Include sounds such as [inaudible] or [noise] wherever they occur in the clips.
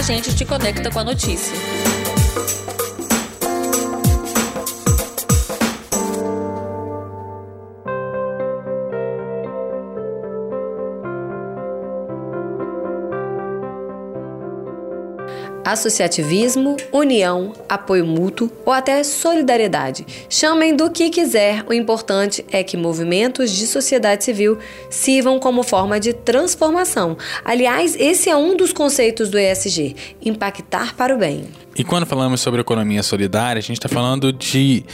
a gente te conecta com a notícia. Associativismo, união, apoio mútuo ou até solidariedade. Chamem do que quiser, o importante é que movimentos de sociedade civil sirvam como forma de transformação. Aliás, esse é um dos conceitos do ESG: impactar para o bem. E quando falamos sobre economia solidária, a gente está falando de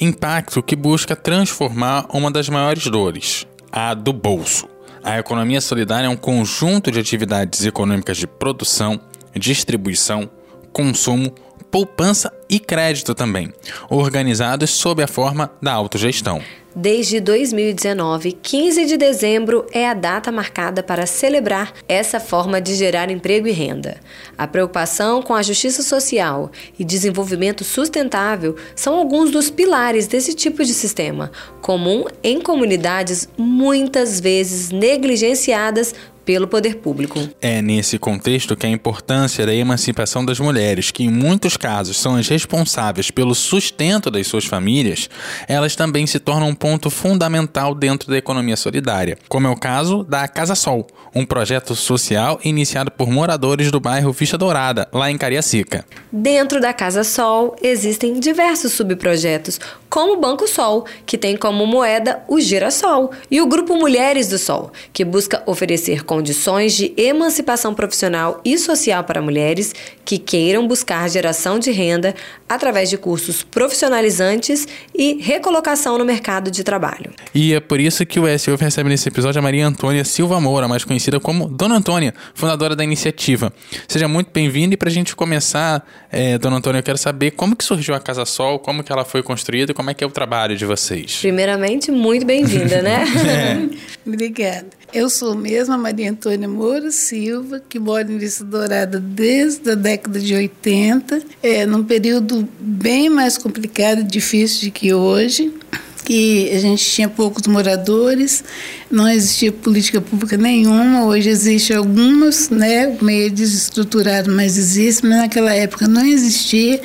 impacto que busca transformar uma das maiores dores, a do bolso. A economia solidária é um conjunto de atividades econômicas de produção, distribuição, consumo, poupança e crédito também, organizados sob a forma da autogestão. Desde 2019, 15 de dezembro é a data marcada para celebrar essa forma de gerar emprego e renda. A preocupação com a justiça social e desenvolvimento sustentável são alguns dos pilares desse tipo de sistema, comum em comunidades muitas vezes negligenciadas pelo poder público. É nesse contexto que a importância da emancipação das mulheres, que em muitos casos são as responsáveis pelo sustento das suas famílias, elas também se tornam um ponto fundamental dentro da economia solidária, como é o caso da Casa Sol, um projeto social iniciado por moradores do bairro Vista Dourada, lá em Cariacica. Dentro da Casa Sol existem diversos subprojetos, como o Banco Sol, que tem como moeda o Girassol, e o Grupo Mulheres do Sol, que busca oferecer condições de emancipação profissional e social para mulheres que queiram buscar geração de renda através de cursos profissionalizantes e recolocação no mercado de trabalho. E é por isso que o SUF recebe nesse episódio a Maria Antônia Silva Moura, mais conhecida como Dona Antônia, fundadora da iniciativa. Seja muito bem-vinda e para a gente começar, é, Dona Antônia, eu quero saber como que surgiu a Casa Sol, como que ela foi construída e como é que é o trabalho de vocês. Primeiramente, muito bem-vinda, né? [laughs] [laughs] é. Obrigada. Eu sou mesmo a Maria Antônia Moura Silva, que mora em Vista Dourada desde a década de 80, é, num período bem mais complicado e difícil do que hoje que a gente tinha poucos moradores, não existia política pública nenhuma, hoje existe algumas, né, meio desestruturado, mas existe, mas naquela época não existia,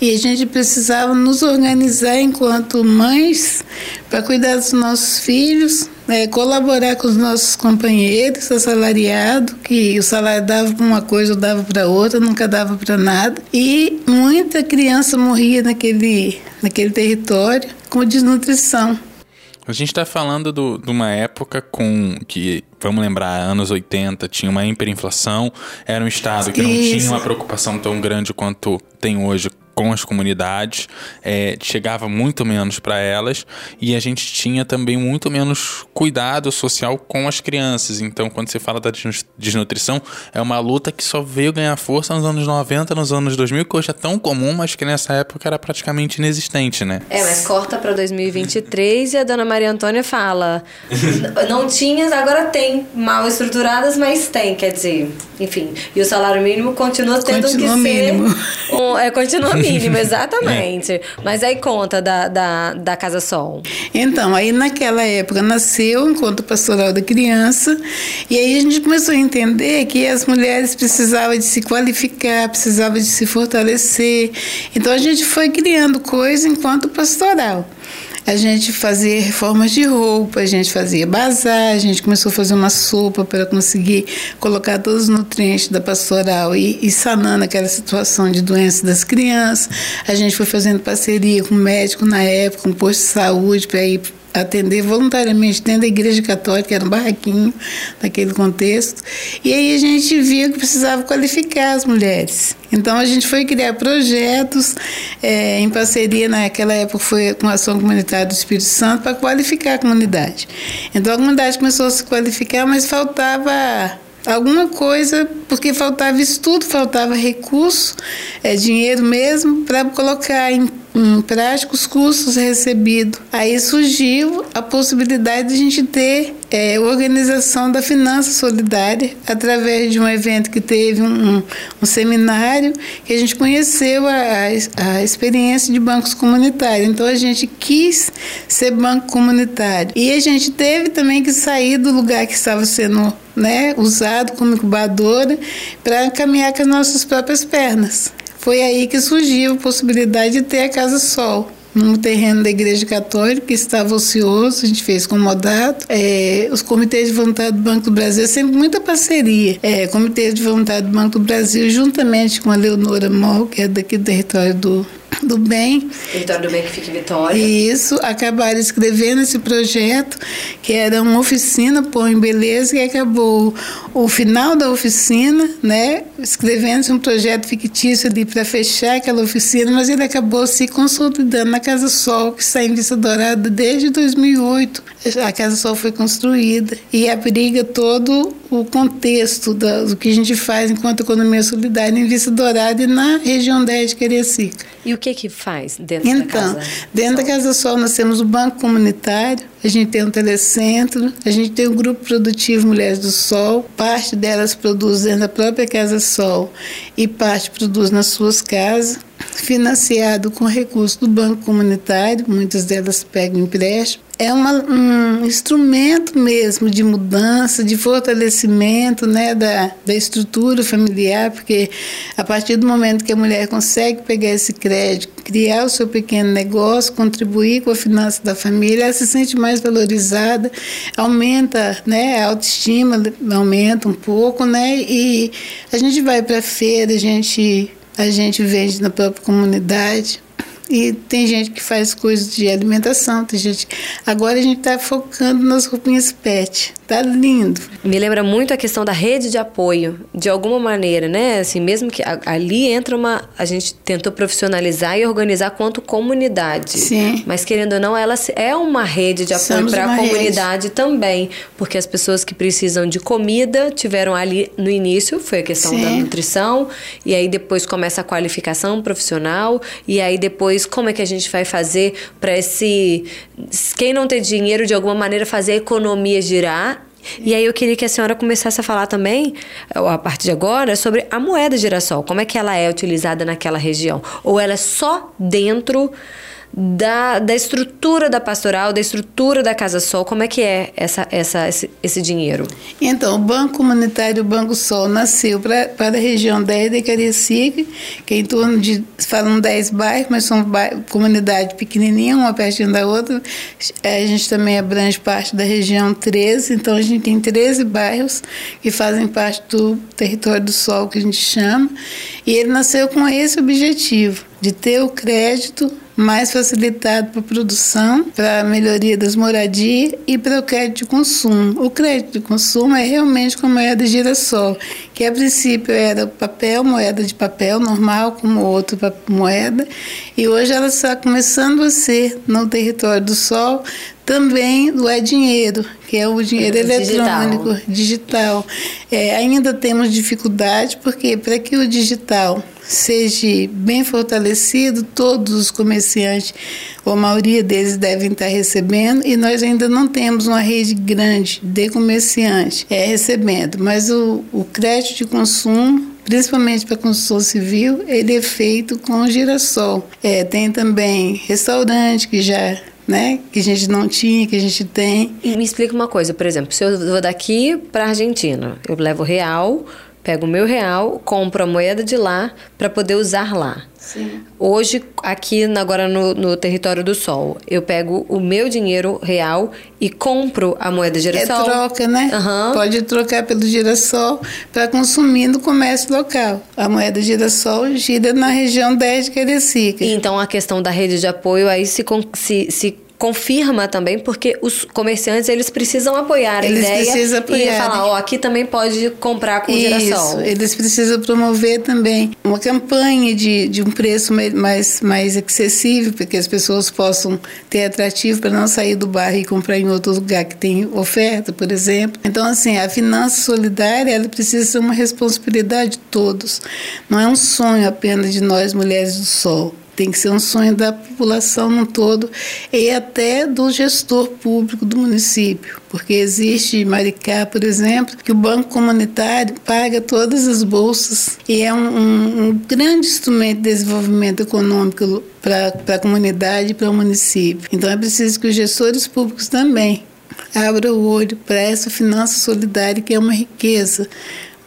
e a gente precisava nos organizar enquanto mães para cuidar dos nossos filhos, né, colaborar com os nossos companheiros assalariados, que o salário dava para uma coisa ou dava para outra, nunca dava para nada, e muita criança morria naquele, naquele território com desnutrição. A gente está falando do, de uma época com que, vamos lembrar, anos 80, tinha uma hiperinflação, era um estado que não Isso. tinha uma preocupação tão grande quanto tem hoje com as comunidades, é, chegava muito menos para elas e a gente tinha também muito menos cuidado social com as crianças. Então, quando você fala da desnutrição, é uma luta que só veio ganhar força nos anos 90, nos anos 2000, que hoje é tão comum, mas que nessa época era praticamente inexistente, né? É, mas corta para 2023 e a dona Maria Antônia fala: não tinha, agora tem, mal estruturadas, mas tem, quer dizer, enfim. E o salário mínimo continua tendo continua que mínimo. ser. Um, é, continua mínimo, [laughs] exatamente. Mas aí conta da, da, da Casa Sol. Então, aí naquela época nasceu o Encontro Pastoral da Criança, e aí a gente começou a entender que as mulheres precisavam de se qualificar, precisavam de se fortalecer. Então a gente foi criando coisa enquanto pastoral a gente fazia reformas de roupa, a gente fazia bazar, a gente começou a fazer uma sopa para conseguir colocar todos os nutrientes da pastoral e, e sanando aquela situação de doença das crianças. A gente foi fazendo parceria com médico na época, com posto de saúde, para ir atender voluntariamente dentro da igreja católica, era um barraquinho naquele contexto. E aí a gente viu que precisava qualificar as mulheres. Então a gente foi criar projetos é, em parceria, naquela época foi com a Ação Comunitária do Espírito Santo, para qualificar a comunidade. Então a comunidade começou a se qualificar, mas faltava alguma coisa, porque faltava estudo, faltava recurso, é, dinheiro mesmo, para colocar em, em prática os custos recebidos. Aí surgiu a possibilidade de a gente ter é, organização da finança solidária através de um evento que teve um, um, um seminário que a gente conheceu a, a, a, experiência de bancos comunitários. Então a gente quis ser banco comunitário e a gente teve também que sair do lugar que estava sendo né, usado como incubadora para caminhar com as nossas próprias pernas. Foi aí que surgiu a possibilidade de ter a Casa Sol num terreno da Igreja Católica que estava ocioso, a gente fez comodato. É, os comitês de vontade do Banco do Brasil, sempre muita parceria. É, comitê de vontade do Banco do Brasil, juntamente com a Leonora Mol, que é daqui do território do [laughs] do Bem. Território do Bem que fica em Vitória. Isso, acabaram escrevendo esse projeto, que era uma oficina Pão em Beleza, e acabou o final da oficina, né, escrevendo um projeto fictício ali para fechar aquela oficina, mas ele acabou se consolidando na Casa Sol, que está em Vista Dourada desde 2008. A Casa Sol foi construída e abriga todo o contexto do que a gente faz enquanto economia solidária em Vista Dourada e na região 10 de Cariacica. E o que que faz dentro então, da casa? Dentro da Casa Sol nós temos o Banco Comunitário, a gente tem um telecentro, a gente tem o Grupo Produtivo Mulheres do Sol, parte delas produz dentro da própria Casa Sol e parte produz nas suas casas financiado com recursos do Banco Comunitário, muitas delas pegam empréstimo. É uma, um instrumento mesmo de mudança, de fortalecimento né, da, da estrutura familiar, porque a partir do momento que a mulher consegue pegar esse crédito, criar o seu pequeno negócio, contribuir com a finança da família, ela se sente mais valorizada, aumenta né, a autoestima, aumenta um pouco, né, e a gente vai para a feira, a gente a gente vende na própria comunidade. E tem gente que faz coisas de alimentação, tem gente. Agora a gente está focando nas roupinhas pet. Tá lindo. Me lembra muito a questão da rede de apoio, de alguma maneira, né? Assim, mesmo que ali entra uma. A gente tentou profissionalizar e organizar quanto comunidade. Sim. Mas querendo ou não, ela é uma rede de apoio para a comunidade rede. também. Porque as pessoas que precisam de comida tiveram ali no início, foi a questão Sim. da nutrição, e aí depois começa a qualificação profissional, e aí depois como é que a gente vai fazer para esse. Quem não tem dinheiro, de alguma maneira, fazer a economia girar e aí eu queria que a senhora começasse a falar também, a partir de agora, sobre a moeda girassol. Como é que ela é utilizada naquela região? Ou ela é só dentro da, da estrutura da pastoral, da estrutura da Casa Sol, como é que é essa, essa, esse, esse dinheiro? Então, o Banco Comunitário Banco Sol nasceu pra, para a região 10 de Cariacica, que é em torno de, falam 10 bairros, mas são bairros, comunidade pequenininha, uma pertinho da outra. É, a gente também abrange parte da região 13, então a gente tem 13 bairros que fazem parte do território do Sol, que a gente chama, e ele nasceu com esse objetivo, de ter o crédito mais facilitado para a produção, para a melhoria das moradias e para o crédito de consumo. O crédito de consumo é realmente com a moeda girassol, que a princípio era papel, moeda de papel normal, como outra moeda, e hoje ela está começando a ser no território do Sol também do é dinheiro, que é o dinheiro eletrônico, digital. digital. É, ainda temos dificuldade, porque para que o digital seja bem fortalecido, todos os comerciantes, ou a maioria deles devem estar recebendo, e nós ainda não temos uma rede grande de comerciantes é, recebendo. Mas o, o crédito de consumo principalmente para construção civil, ele é feito com girassol. É, tem também restaurante que já né? Que a gente não tinha, que a gente tem. Me explica uma coisa, por exemplo, se eu vou daqui para Argentina, eu levo real, pego o meu real, compro a moeda de lá para poder usar lá. Sim. Hoje, aqui agora no, no, território do Sol, eu pego o meu dinheiro real e compro a moeda girassol. É troca, né? Uhum. Pode trocar pelo girassol para consumir no comércio local. A moeda girassol gira na região 10 de Cariacica. Então, a questão da rede de apoio aí se, se, se confirma também, porque os comerciantes eles precisam apoiar a eles ideia precisam apoiar. e falar, ó, oh, aqui também pode comprar com Isso, girassol. Eles precisam promover também uma campanha de, de um preço mais, mais acessível, para que as pessoas possam ter atrativo para não sair do bairro e comprar em outro lugar que tem oferta, por exemplo. Então, assim, a finança solidária ela precisa ser uma responsabilidade de todos. Não é um sonho apenas de nós, mulheres do sol tem que ser um sonho da população no todo e até do gestor público do município, porque existe Maricá, por exemplo, que o Banco Comunitário paga todas as bolsas e é um, um, um grande instrumento de desenvolvimento econômico para a comunidade e para o município. Então é preciso que os gestores públicos também abra o olho para essa finança solidária que é uma riqueza,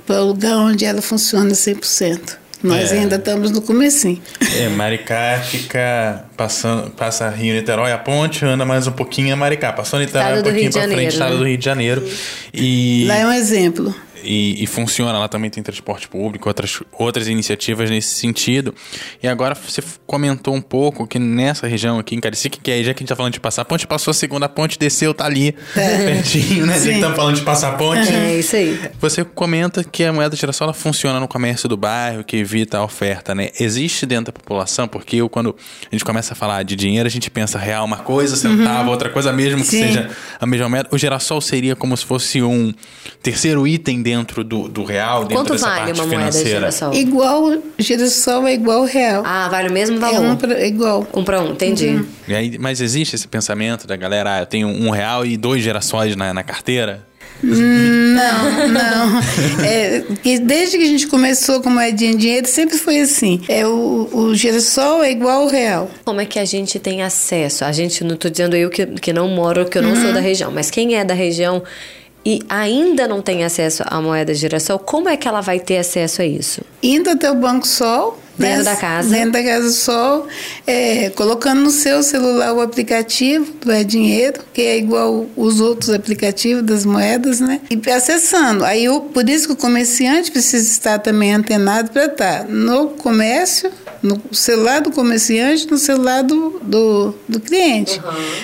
para o lugar onde ela funciona 100%. Nós É. ainda estamos no comecinho. É, Maricá fica passando, passa Rio Niterói, a ponte, anda mais um pouquinho é Maricá. Passou Niterói Estado um pouquinho pra frente, Janeiro, estado né? do Rio de Janeiro. E, Lá é um exemplo. E, e funciona, lá também tem transporte público, outras, outras iniciativas nesse sentido. E agora você comentou um pouco que nessa região aqui em Caricica, que aí já que a gente tá falando de passar ponte, passou a segunda ponte, desceu, tá ali, [laughs] pertinho, né? Já que Sim. estamos falando de passar ponte. É isso aí. Você comenta que a moeda girassol funciona no comércio do bairro, que evita a oferta, né? Existe dentro da população, porque eu, quando a gente começa a falar de dinheiro, a gente pensa real uma coisa, centavo, outra coisa, mesmo que Sim. seja a mesma moeda. O girassol seria como se fosse um terceiro item dentro do, do real, dentro Quanto dessa vale parte uma moeda de financeira. girassol? Igual girassol é igual real. Ah, vale o mesmo é valor. um pra, é igual. Um para um, entendi. E aí, mas existe esse pensamento da galera, ah, eu tenho um real e dois girassóis na, na carteira? Não, não. É, desde que a gente começou com moedinha de dinheiro, sempre foi assim. É, o, o girassol é igual ao real. Como é que a gente tem acesso? A gente, não tô dizendo eu que, que não moro, que eu não Uhum. sou da região, mas quem é da região e ainda não tem acesso à moeda girassol, como é que ela vai ter acesso a isso? Indo até o Banco Sol. Dentro né, da casa. Dentro da Casa Sol, é, colocando no seu celular o aplicativo do É Dinheiro, que é igual os outros aplicativos das moedas, né? E acessando. Aí, o, por isso que o comerciante precisa estar também antenado para estar no comércio, no celular do comerciante, no celular do, do, do cliente.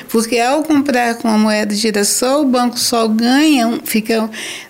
Porque ao comprar com a moeda girassol, o Banco Sol ganha, fica,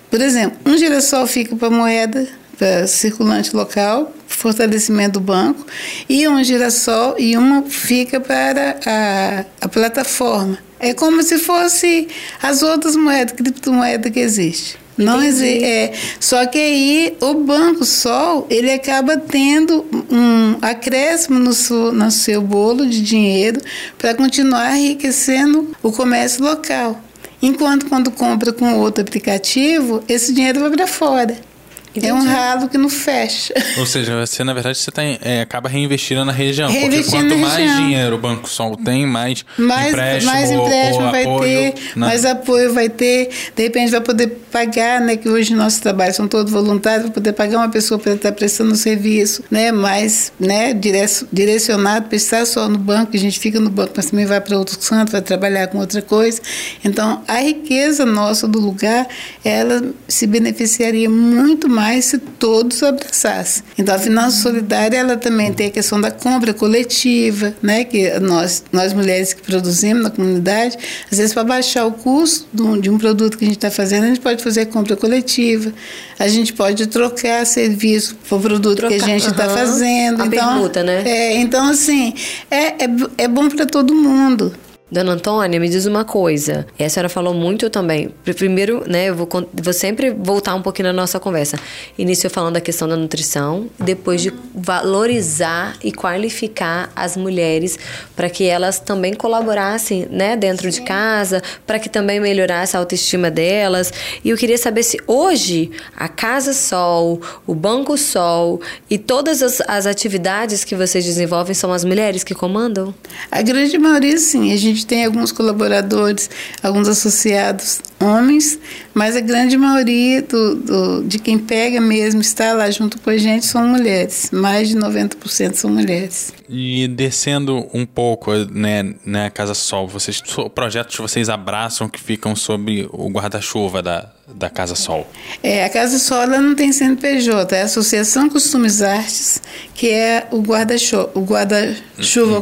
por exemplo, um girassol fica para moeda para circulante local, fortalecimento do banco, e um girassol e uma fica para a, a plataforma. É como se fosse as outras moedas, criptomoeda que existe. Não existe. É, só que aí o Banco Sol ele acaba tendo um acréscimo no seu, no seu bolo de dinheiro para continuar enriquecendo o comércio local. Enquanto quando compra com outro aplicativo, esse dinheiro vai para fora. É um ralo que não fecha. [laughs] Ou seja, você, na verdade, você tá, é, acaba reinvestindo na região. porque Reinvestindo quanto na mais região. dinheiro o Banco Sol tem, mais, mais empréstimo, mais ou- empréstimo ou vai apoio, ter, né? mais apoio vai ter, de repente vai poder pagar, né, que hoje nossos trabalhos são todos voluntários, vai poder pagar uma pessoa para estar prestando um serviço, né, mais, né, dire- direcionado para estar só no banco, que a gente fica no banco, mas também vai para outro canto, vai trabalhar com outra coisa. Então, a riqueza nossa do lugar, ela se beneficiaria muito mais se todos abraçassem. Então, a finança solidária, ela também tem a questão da compra coletiva, né, que nós, nós mulheres que produzimos na comunidade, às vezes para baixar o custo de um, de um produto que a gente está fazendo, a gente pode fazer compra coletiva, a gente pode trocar serviço por produto que a Trocar, gente está fazendo. A então, permuta, né? É, então, assim, é, é, é bom para todo mundo. Dona Antônia, me diz uma coisa. E a senhora falou muito também. Primeiro, né, eu vou, vou sempre voltar um pouquinho na nossa conversa. Iniciou falando da questão da nutrição, depois de valorizar e qualificar as mulheres para que elas também colaborassem, né, dentro de casa, para que também melhorasse a autoestima delas. E eu queria saber se hoje a Casa Sol, o Banco Sol e todas as, as atividades que vocês desenvolvem são as mulheres que comandam? A grande maioria, sim. A gente tem alguns colaboradores, alguns associados homens, mas a grande maioria do, do- de quem pega mesmo, está lá junto com a gente, são mulheres. Mais de 90% são mulheres. E descendo um pouco, né, na Casa Sol, vocês, projetos que vocês abraçam que ficam sob o guarda-chuva da, da Casa Sol. É, a Casa Sol ela não tem CNPJ, é a Associação Costumes Artes, que é o guarda-chuva, o guarda-chuva, se-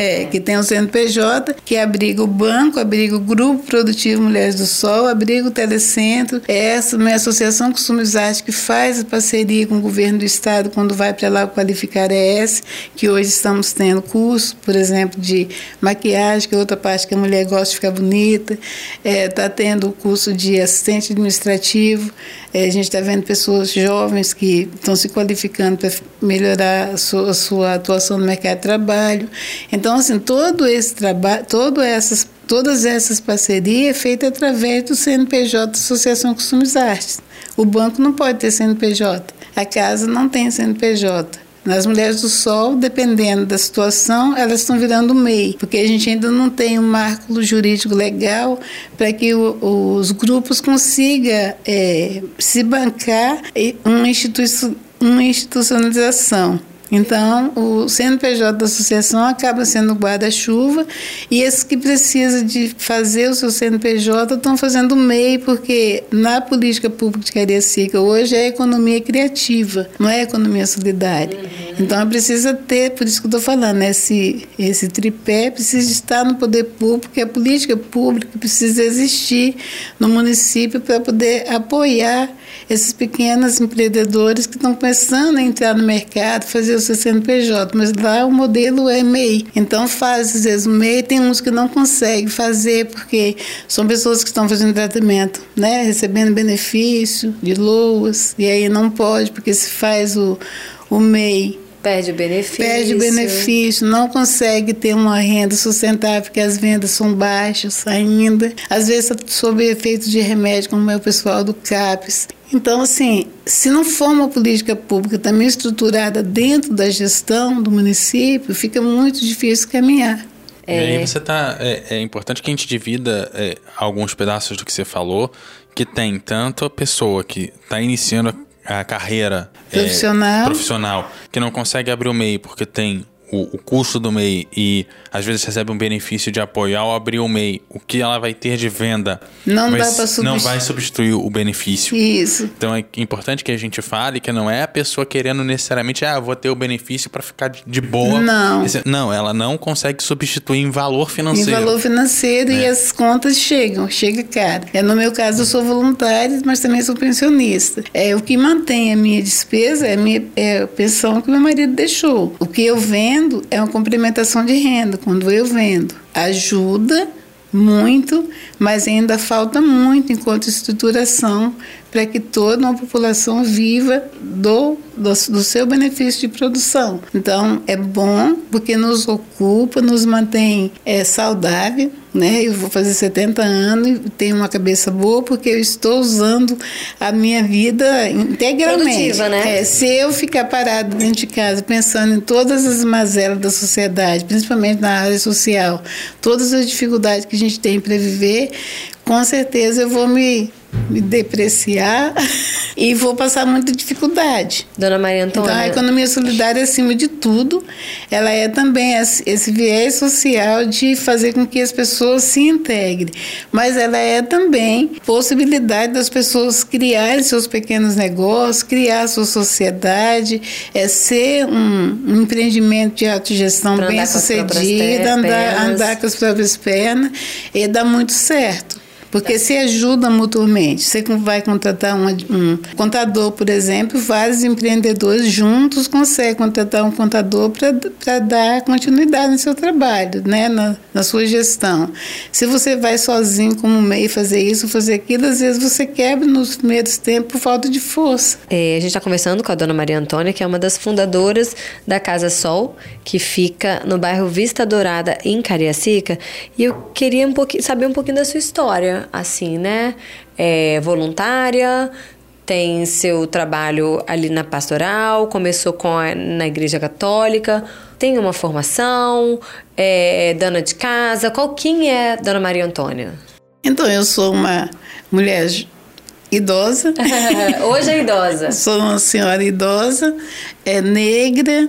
é, que tem o CNPJ, que abriga o banco, abriga o Grupo Produtivo Mulheres do Sol, abriga o Telecentro. É essa minha Associação Costumes Artes que faz a parceria com o governo do estado quando vai para lá qualificar ES, que hoje estamos tendo curso, por exemplo, de maquiagem, que é outra parte que a mulher gosta de ficar bonita. Está tendo o curso de assistente administrativo. É, a gente está vendo pessoas jovens que estão se qualificando para melhorar a sua, a sua atuação no mercado de trabalho. Então, assim, todo esse trabalho, todo essas, todas essas parcerias é feita através do CNPJ da Associação Costumes Artes. O banco não pode ter CNPJ. A casa não tem CNPJ. Nas mulheres do sol, dependendo da situação, elas estão virando MEI, porque a gente ainda não tem um marco jurídico legal para que o, os grupos consigam é, se bancar uma, institui uma institucionalização. Então, o CNPJ da associação acaba sendo guarda-chuva e esses que precisam de fazer o seu CNPJ estão fazendo MEI, porque na política pública de Cariacica hoje é economia criativa, não é economia solidária. Uhum. Então, precisa ter, por isso que estou falando, esse, esse tripé precisa estar no poder público, a política pública precisa existir no município para poder apoiar esses pequenos empreendedores que estão começando a entrar no mercado, fazer o seu CNPJ, mas lá o modelo é MEI. Então faz, às vezes, o MEI tem uns que não conseguem fazer porque são pessoas que estão fazendo tratamento, né, recebendo benefício de loas, e aí não pode, porque se faz o, o MEI Perde o benefício. Perde o benefício, não consegue ter uma renda sustentável, porque as vendas são baixas ainda. Às vezes, sob efeito de remédio, como é o pessoal do CAPES. Então, assim, se não for uma política pública também estruturada dentro da gestão do município, fica muito difícil caminhar. É. E aí você tá. É, é, importante que a gente divida é, alguns pedaços do que você falou, que tem tanto a pessoa que está iniciando a carreira profissional. É, profissional que não consegue abrir o MEI porque tem o, o, custo do MEI e às vezes recebe um benefício de apoio ao abrir o MEI, o que ela vai ter de venda não, vai, dá substituir. não vai substituir o benefício. Isso. Então é importante que a gente fale que não é a pessoa querendo necessariamente, ah, vou ter o benefício para ficar de boa. Não. Não, ela não consegue substituir em valor financeiro. Em valor financeiro é. e as contas chegam, chega caro. É, no meu caso, eu sou voluntária, mas também sou pensionista. É, o que mantém a minha despesa é a, minha, é a pensão que meu marido deixou. O que eu vendo vendo é uma complementação de renda, quando eu vendo. Ajuda muito, mas ainda falta muito enquanto estruturação para que toda uma população viva do, do, do, seu benefício de produção. Então, é bom porque nos ocupa, nos mantém é, saudável. Né? Eu vou fazer 70 anos e tenho uma cabeça boa porque eu estou usando a minha vida integralmente. Produtiva, né? É, se eu ficar parado dentro de casa pensando em todas as mazelas da sociedade, principalmente na área social, todas as dificuldades que a gente tem para viver, com certeza eu vou me me depreciar [laughs] e vou passar muita dificuldade. Dona Maria Antônia. Então, a economia solidária, acima de tudo, ela é também esse viés social de fazer com que as pessoas se integrem. Mas ela é também possibilidade das pessoas criarem seus pequenos negócios, criar sua sociedade, é ser um, empreendimento de autogestão bem sucedido, andar, andar com as próprias pernas, e dá muito certo. Porque se ajuda mutuamente. Você vai contratar um, contador, por exemplo, vários empreendedores juntos conseguem contratar um contador para dar continuidade no seu trabalho, né? Na, na, sua gestão. Se você vai sozinho como meio fazer isso, fazer aquilo, às vezes você quebra nos primeiros tempos por falta de força. É, a gente está conversando com a dona Maria Antônia, que é uma das fundadoras da Casa Sol, que fica no bairro Vista Dourada, em Cariacica. E eu queria um saber um pouquinho da sua história assim, né? É voluntária, tem seu trabalho ali na pastoral, começou com a, na igreja católica, tem uma formação, é dona de casa. Qual quem é Dona Maria Antônia? Então, eu sou uma mulher idosa. [laughs] Hoje é idosa. sou uma senhora idosa, é negra,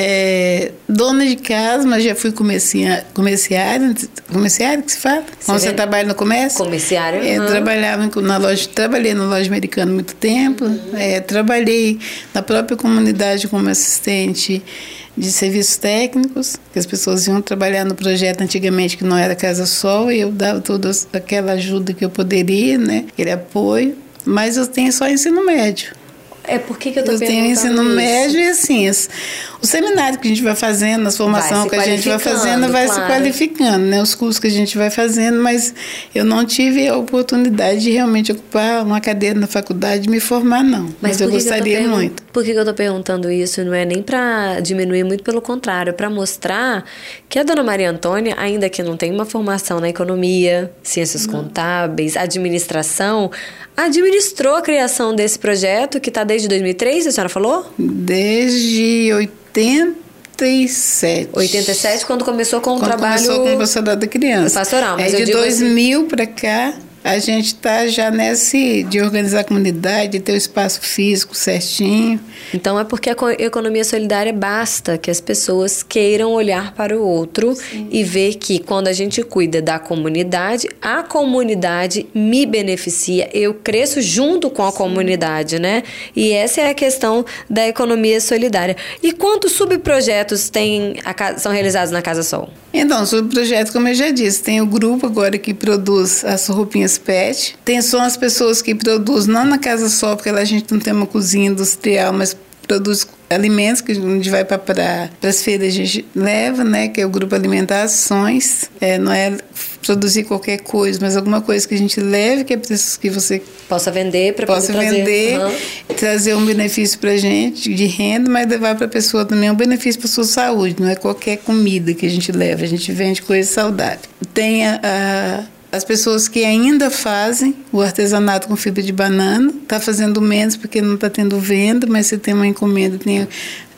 é, dona de casa, mas já fui comerciária, comerciária, comerciária que se fala? Quando você trabalha no comércio? Comerciária. É, uhum. Trabalhava na loja, trabalhei na loja americana muito tempo, uhum. é, trabalhei na própria comunidade como assistente de serviços técnicos, que as pessoas iam trabalhar no projeto antigamente que não era Casa Sol, e eu dava toda aquela ajuda que eu poderia, né, aquele apoio, mas eu tenho só ensino médio. É por que, que eu tô Eu tenho ensino isso? médio e assim, o seminário que a gente vai fazendo, as formações que a gente vai fazendo, vai claro. se qualificando, né? Os cursos que a gente vai fazendo, mas eu não tive a oportunidade de realmente ocupar uma cadeira na faculdade e me formar, não. Mas, mas eu gostaria eu muito. Por que eu estou perguntando isso? Não é nem para diminuir, muito pelo contrário, para mostrar que a dona Maria Antônia, ainda que não tenha uma formação na economia, ciências não. contábeis, administração, administrou a criação desse projeto que está desde 2003, a senhora falou? Desde 87. 87, quando começou com o quando trabalho. Começou com o pastoral da criança. Pastoral, mas é de 2000 assim... para cá a gente está já nesse de organizar a comunidade, de ter o espaço físico certinho. Então é porque a economia solidária basta que as pessoas queiram olhar para o outro Sim. e ver que quando a gente cuida da comunidade, a comunidade me beneficia, eu cresço junto com a Sim. comunidade, né? E essa é a questão da economia solidária. E quantos subprojetos tem a, são realizados na Casa Sol? Então, subprojetos, como eu já disse, tem o grupo agora que produz as roupinhas pet. Tem só as pessoas que produzem, não na casa só, porque a gente não tem uma cozinha industrial, mas produz alimentos que a gente vai para pra, as feiras, a gente leva, né? Que é o grupo Alimentações. É, não é produzir qualquer coisa, mas alguma coisa que a gente leve, que é preciso que você possa vender para possa vender, uhum. trazer um benefício para gente de renda, mas levar para a pessoa também um benefício para sua saúde. Não é qualquer comida que a gente leva, a gente vende coisa saudável. Tem a, a as pessoas que ainda fazem o artesanato com fibra de banana, está fazendo menos porque não está tendo venda, mas se tem uma encomenda, tem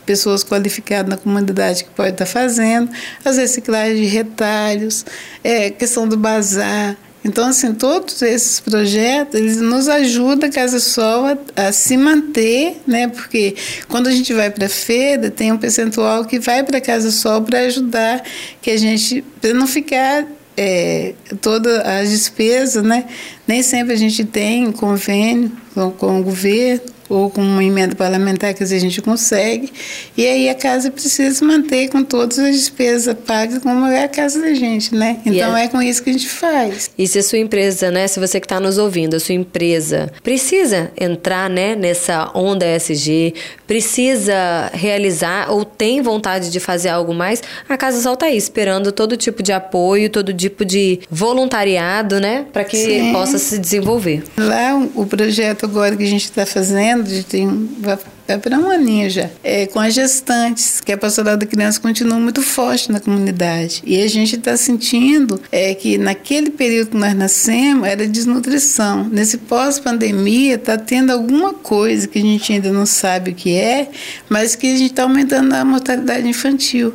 pessoas qualificadas na comunidade que pode estar tá fazendo, as reciclagens de retalhos, é, questão do bazar. Então, assim, todos esses projetos, eles nos ajudam a Casa Sol a, a se manter, né? Porque quando a gente vai para a feira, tem um percentual que vai para a Casa Sol para ajudar que a gente, para não ficar é, todas as despesas, né? Nem sempre a gente tem convênio com, com o governo ou com uma emenda parlamentar que a gente consegue. E aí a casa precisa manter com todas as despesas pagas como é a casa da gente, né? Então é... é com isso que a gente faz. E se a sua empresa, né, se você que está nos ouvindo, a sua empresa precisa entrar, né, nessa onda SG, precisa realizar ou tem vontade de fazer algo mais, a Casa Sol está aí esperando todo tipo de apoio, todo tipo de voluntariado, né, para que Sim. possa se desenvolver. Lá o projeto agora que a gente está fazendo de tem vai, vai para um aninho já, é, com as gestantes, que a pastoral da criança continua muito forte na comunidade. E a gente está sentindo é, que naquele período que nós nascemos era desnutrição. Nesse pós-pandemia está tendo alguma coisa que a gente ainda não sabe o que é, mas que a gente está aumentando a mortalidade infantil.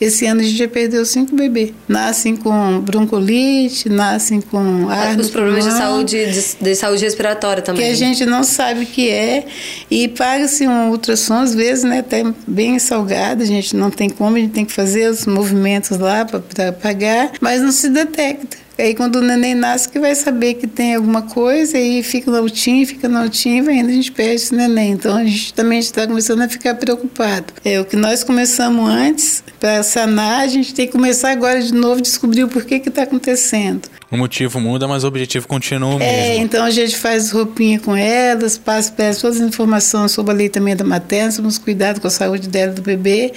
Esse ano a gente já perdeu cinco bebês. Nascem com broncolite, nascem com ar Os problemas de saúde, de, de, saúde respiratória também. Que a gente não sabe o que é. E paga-se um ultrassom, às vezes, né, até bem salgado, a gente não tem como, a gente tem que fazer os movimentos lá para pagar, mas não se detecta. Aí quando o neném nasce que vai saber que tem alguma coisa e fica na UTIM, fica na UTIM e ainda a gente perde esse neném. Então a gente também está começando a ficar preocupado. É o que nós começamos antes para sanar, a gente tem que começar agora de novo descobrir o porquê que está acontecendo. O motivo muda, mas o objetivo continua o é, mesmo. então a gente faz roupinha com elas, passa para elas todas as informações sobre a leitamento materna, sobre os cuidados com a saúde dela do bebê,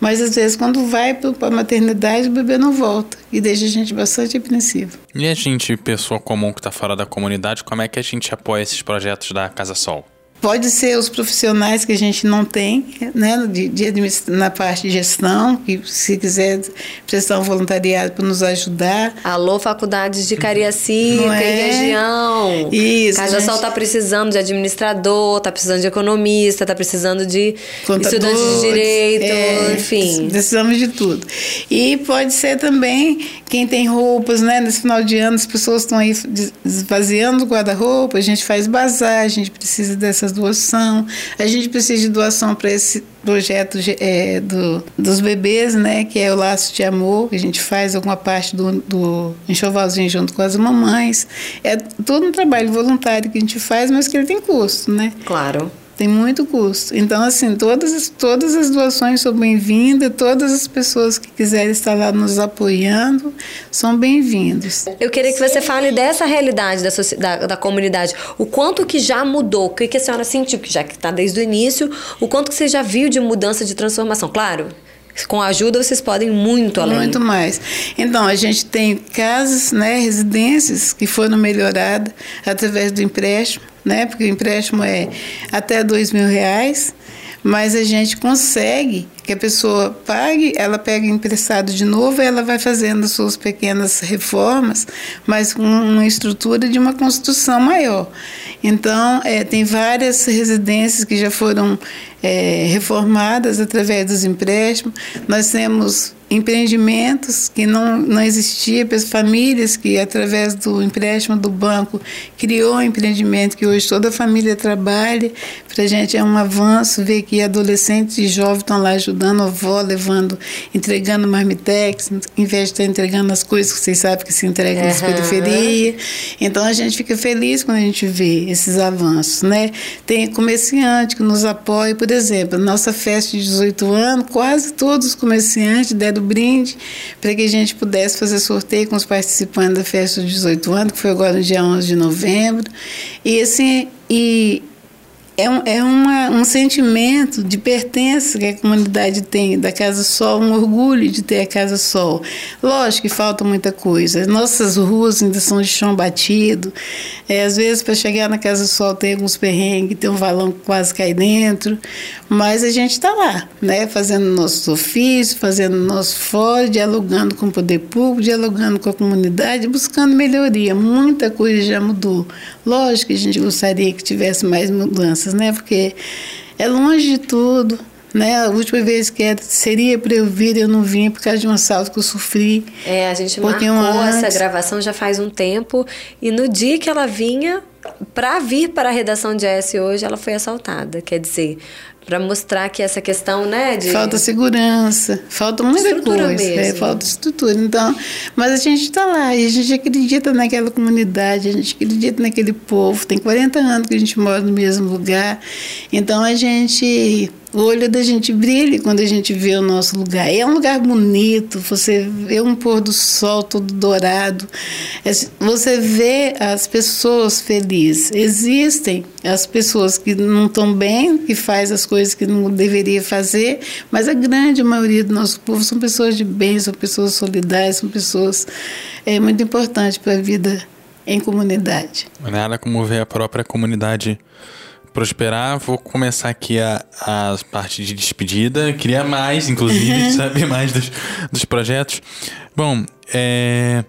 mas às vezes quando vai para a maternidade o bebê não volta e deixa a gente bastante apreensivo. E a gente, pessoa comum que está fora da comunidade, como é que a gente apoia esses projetos da Casa Sol? Pode ser os profissionais que a gente não tem, né, de, de na parte de gestão, que se quiser prestar um voluntariado para nos ajudar. Alô, faculdades de Cariacica é? e região. Isso. Casa gente... Sol está precisando de administrador, está precisando de economista, está precisando de estudantes de direito, é, enfim. Precisamos de tudo. E pode ser também quem tem roupas, né? Nesse final de ano as pessoas estão aí esvaziando o guarda-roupa, a gente faz bazar, a gente precisa dessas doação. A gente precisa de doação para esse projeto é, do, dos bebês, né, que é o Laço de Amor, que a gente faz alguma parte do, do enxovalzinho junto com as mamães. É todo um trabalho voluntário que a gente faz, mas que ele tem custo, né? Claro. Tem muito custo. Então, assim, todas, todas as doações são bem-vindas, todas as pessoas que quiserem estar lá nos apoiando são bem-vindos. Eu queria que você fale dessa realidade da, da, da, comunidade. O quanto que já mudou, o que, que a senhora sentiu, que já que está desde o início, o quanto que você já viu de mudança, de transformação. Claro, com ajuda vocês podem muito além. Muito mais. Então, a gente tem casas, né, residências que foram melhoradas através do empréstimo, né, porque o empréstimo é até dois mil reais, mas a gente consegue que a pessoa pague, ela pega emprestado de novo ela vai fazendo suas pequenas reformas, mas com uma estrutura de uma construção maior. Então, é, tem várias residências que já foram é, reformadas através dos empréstimos. Nós temos empreendimentos que não, não existia, para as famílias que, através do empréstimo do banco, criou um empreendimento que hoje toda a família trabalha. Para a gente é um avanço ver que adolescentes e jovens estão lá ajudando a avó, levando, entregando marmitex, em vez de estar entregando as coisas que vocês sabem que se entregam uhum. nas periferias. Então a gente fica feliz quando a gente vê esses avanços. Né? Tem comerciante que nos apoia, por exemplo, nossa festa de 18 anos, quase todos os comerciantes deram brinde para que a gente pudesse fazer sorteio com os participantes da festa dos 18 anos, que foi agora no dia 11 de novembro. E assim, e é, um, é uma, um sentimento de pertença que a comunidade tem da Casa Sol, um orgulho de ter a Casa Sol. Lógico que falta muita coisa. Nossas ruas ainda são de chão batido. É, às vezes, para chegar na Casa Sol, tem alguns perrengues, tem um valão que quase cai dentro. Mas a gente está lá, né? fazendo nossos ofícios, fazendo nosso fórum, dialogando com o poder público, dialogando com a comunidade, buscando melhoria. Muita coisa já mudou. Lógico que a gente gostaria que tivesse mais mudanças, né? Porque é longe de tudo. Né? A última vez que era, seria para eu vir, eu não vim por causa de um assalto que eu sofri. É, a gente marcou essa gravação já faz um tempo e no dia que ela vinha para vir para a redação de S hoje, ela foi assaltada. Quer dizer, para mostrar que essa questão, né, de falta segurança, falta muita estrutura coisa, é, mesmo. É, falta estrutura. Então, mas a gente está lá e a gente acredita naquela comunidade, a gente acredita naquele povo. Tem 40 anos que a gente mora no mesmo lugar, então a gente o olho da gente brilha quando a gente vê o nosso lugar. É um lugar bonito, você vê um pôr do sol todo dourado, é, você vê as pessoas felizes. Existem as pessoas que não estão bem, que faz as coisas que não deveria fazer, mas a grande maioria do nosso povo são pessoas de bem, são pessoas solidárias, são pessoas é, muito importantes para a vida em comunidade. Nada como ver a própria comunidade prosperar, vou começar aqui a, a parte de despedida. Queria mais, inclusive, [laughs] saber mais dos, dos projetos. Bom, é.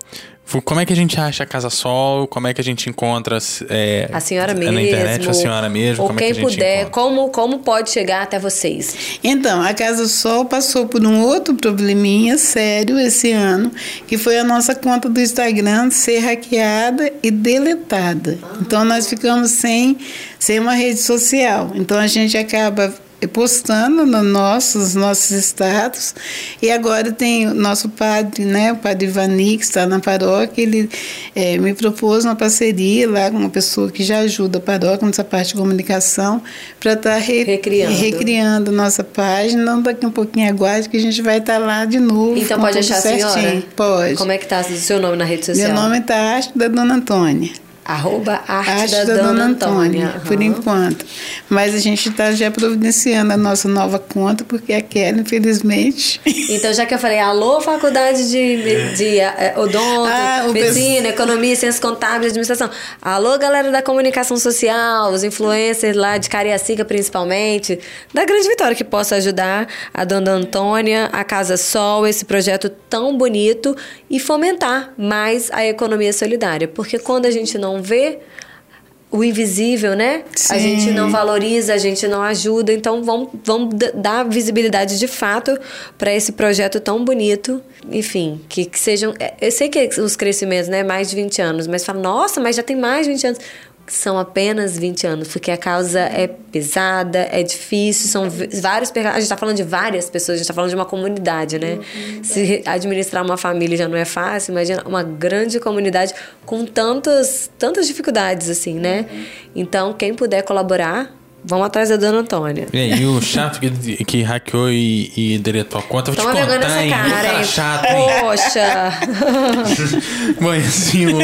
Como é que a gente acha a Casa Sol? Como é que a gente encontra é, a senhora mesmo, na internet, a senhora mesmo? Ou como quem é que puder, como, como pode chegar até vocês? Então, a Casa Sol passou por um outro probleminha sério esse ano, que foi a nossa conta do Instagram ser hackeada e deletada. Então, nós ficamos sem, sem uma rede social. Então, a gente acaba postando nos nossos, status. E agora tem o nosso padre, né, o padre Ivani, que está na paróquia, ele é, me propôs uma parceria lá com uma pessoa que já ajuda a paróquia nessa parte de comunicação, para estar tá re, recriando. recriando nossa página. Então, daqui um pouquinho aguarde que a gente vai estar tá lá de novo. Então pode achar certinho. a senhora? Pode. Como é que está o seu nome na rede social? Meu nome está Arte da Dona Antônia. Arroba Arte, Arte da, da, Dona, Dona Antônia, Antônia uhum. por enquanto. Mas a gente está já providenciando a nossa nova conta, porque aquela, infelizmente. [laughs] Então, já que eu falei, alô, faculdade de, de uh, odonto, ah, medicina, economia, ciências contábeis, administração. Alô, galera da comunicação social, os influencers lá de Cariacica, principalmente, da Grande Vitória, que possa ajudar a Dona Antônia, a Casa Sol, esse projeto tão bonito e fomentar mais a economia solidária. Porque quando a gente não não vê o invisível, né? Sim. A gente não valoriza, a gente não ajuda. Então, vamos, vamos dar visibilidade de fato para esse projeto tão bonito. Enfim, que, que sejam. É, eu sei que os crescimentos, né? Mais de 20 anos, mas fala, nossa, mas já tem mais de 20 anos são apenas 20 anos, porque a causa é pesada, é difícil, são vários. A gente está falando de várias pessoas, a gente está falando de uma comunidade, né? Se administrar uma família já não é fácil, imagina uma grande comunidade com tantas, tantas dificuldades, assim, né? Então, quem puder colaborar, Vamos atrás da Dona Antônia. É, e o chato que, que hackeou e, e deletou a conta, vou Toma te contar, nessa hein? cara, hein? chato, hein? Poxa! [laughs] Bom, esse o,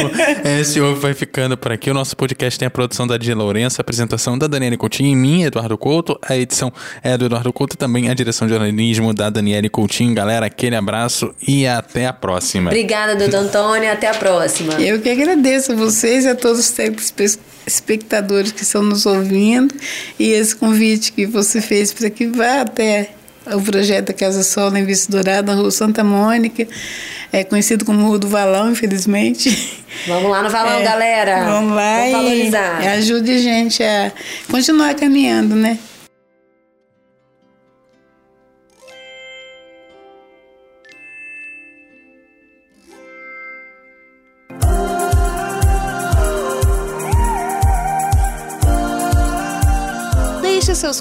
esse o vai ficando por aqui. O nosso podcast tem a produção da Dia Lourenço, a apresentação da Daniele Coutinho e mim, Eduardo Couto. A edição é do Eduardo Couto e também a direção de jornalismo da Daniele Coutinho. Galera, aquele abraço e até a próxima. Obrigada, Dona Antônia. Até a próxima. Eu que agradeço a vocês e a todos os espectadores que estão nos ouvindo e esse convite que você fez para que vá até o projeto da Casa Sol na Vista Dourada, na Rua Santa Mônica, é conhecido como Rua do Valão, infelizmente. Vamos lá no [laughs] Valão, É, galera. Vamos lá Vamos valorizar. e ajude a gente a continuar caminhando, né?